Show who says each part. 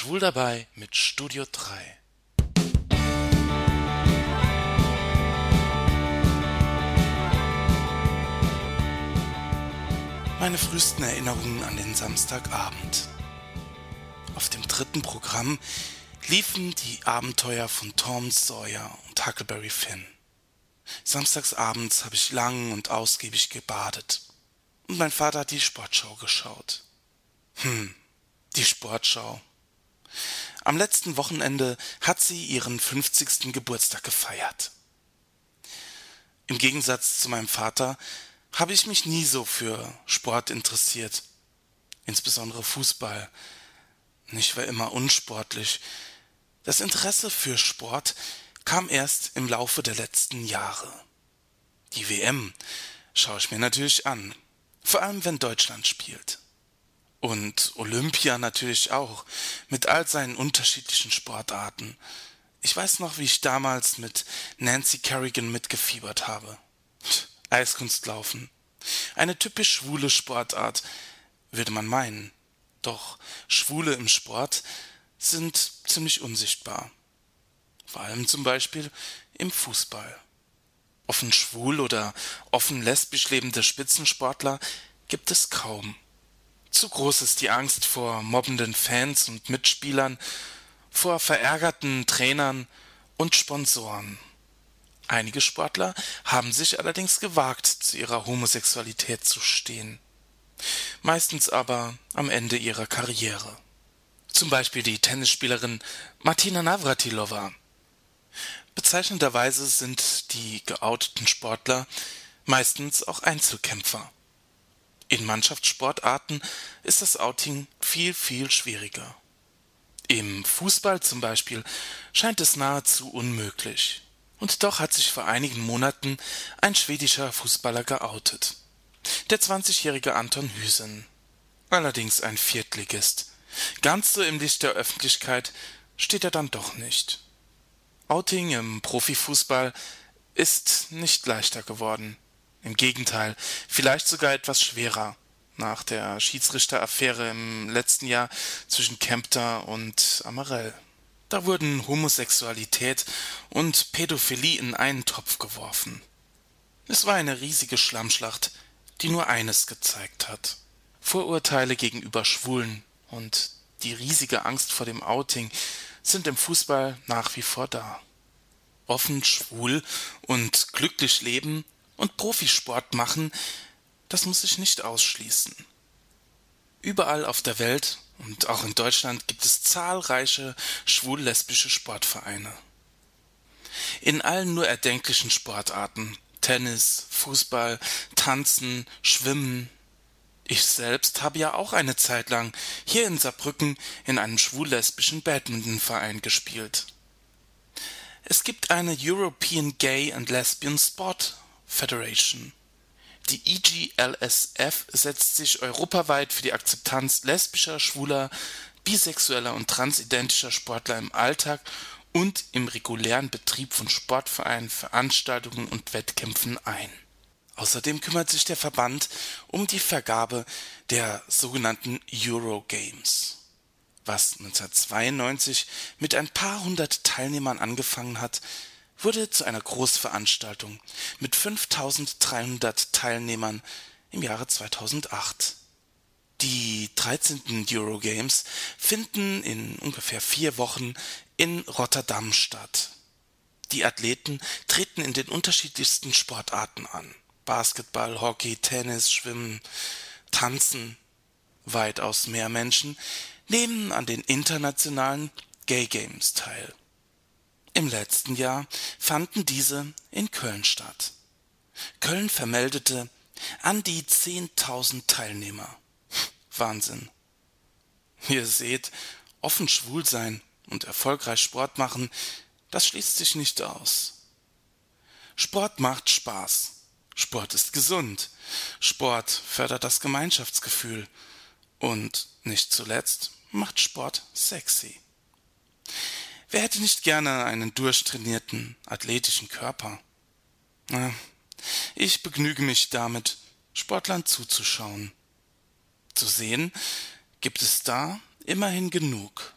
Speaker 1: Schwul dabei mit Studio 3. Meine frühesten Erinnerungen an den Samstagabend. Auf dem dritten Programm liefen die Abenteuer von Tom Sawyer und Huckleberry Finn. Samstagsabends habe ich lang und ausgiebig gebadet. Und mein Vater hat die Sportschau geschaut. Hm, die Sportschau. Am letzten Wochenende hat sie ihren 50. Geburtstag gefeiert. Im Gegensatz zu meinem Vater habe ich mich nie so für Sport interessiert, insbesondere Fußball. Ich war immer unsportlich. Das Interesse für Sport kam erst im Laufe der letzten Jahre. Die WM schaue ich mir natürlich an, vor allem wenn Deutschland spielt. Und Olympia natürlich auch, mit all seinen unterschiedlichen Sportarten. Ich weiß noch, wie ich damals mit Nancy Kerrigan mitgefiebert habe. Eiskunstlaufen. Eine typisch schwule Sportart, würde man meinen. Doch Schwule im Sport sind ziemlich unsichtbar. Vor allem zum Beispiel im Fußball. Offen schwul oder offen lesbisch lebende Spitzensportler gibt es kaum. Zu groß ist die Angst vor mobbenden Fans und Mitspielern, vor verärgerten Trainern und Sponsoren. Einige Sportler haben sich allerdings gewagt, zu ihrer Homosexualität zu stehen. Meistens aber am Ende ihrer Karriere. Zum Beispiel die Tennisspielerin Martina Navratilova. Bezeichnenderweise sind die geouteten Sportler meistens auch Einzelkämpfer. In Mannschaftssportarten ist das Outing viel, viel schwieriger. Im Fußball zum Beispiel scheint es nahezu unmöglich. Und doch hat sich vor einigen Monaten ein schwedischer Fußballer geoutet. Der 20-jährige Anton Hüsen. Allerdings ein Viertligist. Ganz so im Licht der Öffentlichkeit steht er dann doch nicht. Outing im Profifußball ist nicht leichter geworden. Im Gegenteil, vielleicht sogar etwas schwerer nach der Schiedsrichteraffäre im letzten Jahr zwischen Kempter und Amarell. Da wurden Homosexualität und Pädophilie in einen Topf geworfen. Es war eine riesige Schlammschlacht, die nur eines gezeigt hat. Vorurteile gegenüber Schwulen und die riesige Angst vor dem Outing sind im Fußball nach wie vor da. Offen, schwul und glücklich leben und Profisport machen, das muss ich nicht ausschließen. Überall auf der Welt und auch in Deutschland gibt es zahlreiche schwul-lesbische Sportvereine. In allen nur erdenklichen Sportarten Tennis, Fußball, Tanzen, Schwimmen. Ich selbst habe ja auch eine Zeit lang hier in Saarbrücken in einem schwul-lesbischen Badmintonverein gespielt. Es gibt eine European Gay and Lesbian Sport Federation. Die EGLSF setzt sich europaweit für die Akzeptanz lesbischer, schwuler, bisexueller und transidentischer Sportler im Alltag und im regulären Betrieb von Sportvereinen, Veranstaltungen und Wettkämpfen ein. Außerdem kümmert sich der Verband um die Vergabe der sogenannten Eurogames. Was 1992 mit ein paar hundert Teilnehmern angefangen hat, wurde zu einer Großveranstaltung mit 5300 Teilnehmern im Jahre 2008. Die 13. Eurogames finden in ungefähr vier Wochen in Rotterdam statt. Die Athleten treten in den unterschiedlichsten Sportarten an. Basketball, Hockey, Tennis, Schwimmen, Tanzen. Weitaus mehr Menschen nehmen an den internationalen Gay Games teil. Im letzten Jahr fanden diese in Köln statt. Köln vermeldete an die 10.000 Teilnehmer. Wahnsinn. Ihr seht, offen schwul sein und erfolgreich Sport machen, das schließt sich nicht aus. Sport macht Spaß. Sport ist gesund. Sport fördert das Gemeinschaftsgefühl. Und nicht zuletzt macht Sport sexy. Wer hätte nicht gerne einen durchtrainierten, athletischen Körper? Ich begnüge mich damit, Sportlern zuzuschauen. Zu sehen gibt es da immerhin genug.